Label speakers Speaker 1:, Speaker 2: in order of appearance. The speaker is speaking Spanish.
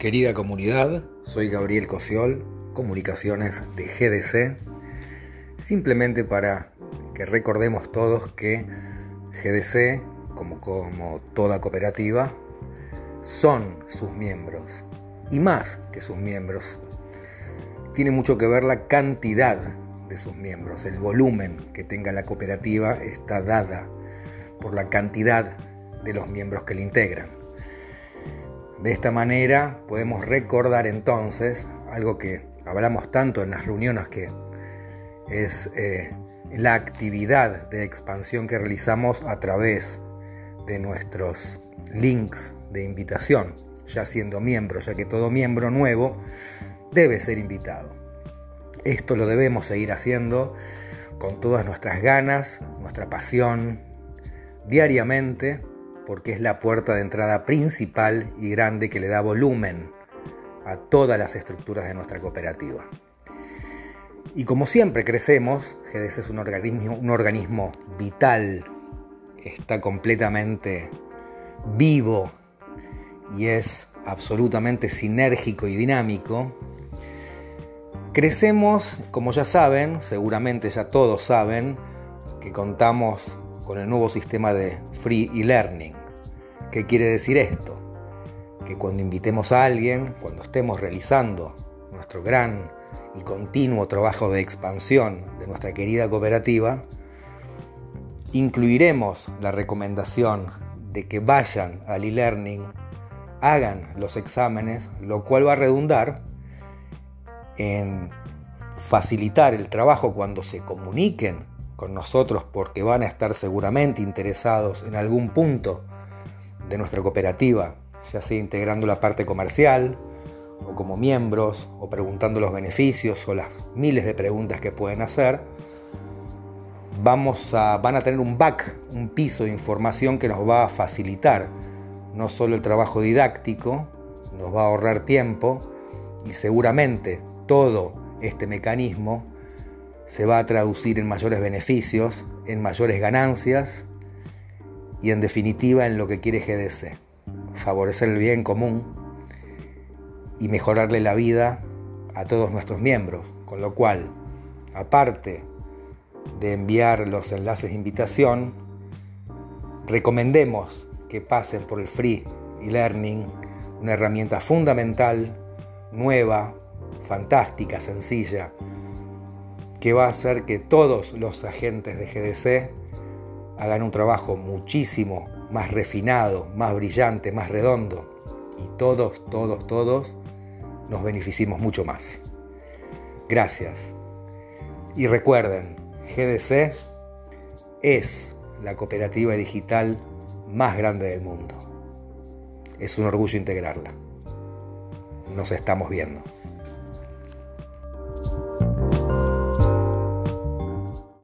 Speaker 1: Querida comunidad, soy Gabriel Cofiol, Comunicaciones de GDC, simplemente para que recordemos todos que GDC, como, como toda cooperativa, son sus miembros y más que sus miembros. Tiene mucho que ver la cantidad de sus miembros, el volumen que tenga la cooperativa está dada por la cantidad de los miembros que la integran. De esta manera podemos recordar entonces algo que hablamos tanto en las reuniones que es eh, la actividad de expansión que realizamos a través de nuestros links de invitación, ya siendo miembro, ya que todo miembro nuevo debe ser invitado. Esto lo debemos seguir haciendo con todas nuestras ganas, nuestra pasión, diariamente porque es la puerta de entrada principal y grande que le da volumen a todas las estructuras de nuestra cooperativa. Y como siempre crecemos, GDC es un organismo, un organismo vital, está completamente vivo y es absolutamente sinérgico y dinámico, crecemos, como ya saben, seguramente ya todos saben, que contamos con el nuevo sistema de Free e-Learning. ¿Qué quiere decir esto? Que cuando invitemos a alguien, cuando estemos realizando nuestro gran y continuo trabajo de expansión de nuestra querida cooperativa, incluiremos la recomendación de que vayan al e-learning, hagan los exámenes, lo cual va a redundar en facilitar el trabajo cuando se comuniquen con nosotros porque van a estar seguramente interesados en algún punto de nuestra cooperativa, ya sea integrando la parte comercial o como miembros o preguntando los beneficios o las miles de preguntas que pueden hacer, vamos a, van a tener un back, un piso de información que nos va a facilitar no solo el trabajo didáctico, nos va a ahorrar tiempo y seguramente todo este mecanismo se va a traducir en mayores beneficios, en mayores ganancias y en definitiva en lo que quiere GDC, favorecer el bien común y mejorarle la vida a todos nuestros miembros, con lo cual, aparte de enviar los enlaces de invitación, recomendemos que pasen por el Free e-Learning, una herramienta fundamental, nueva, fantástica, sencilla, que va a hacer que todos los agentes de GDC hagan un trabajo muchísimo más refinado, más brillante, más redondo. Y todos, todos, todos nos beneficiemos mucho más. Gracias. Y recuerden, GDC es la cooperativa digital más grande del mundo. Es un orgullo integrarla. Nos estamos viendo.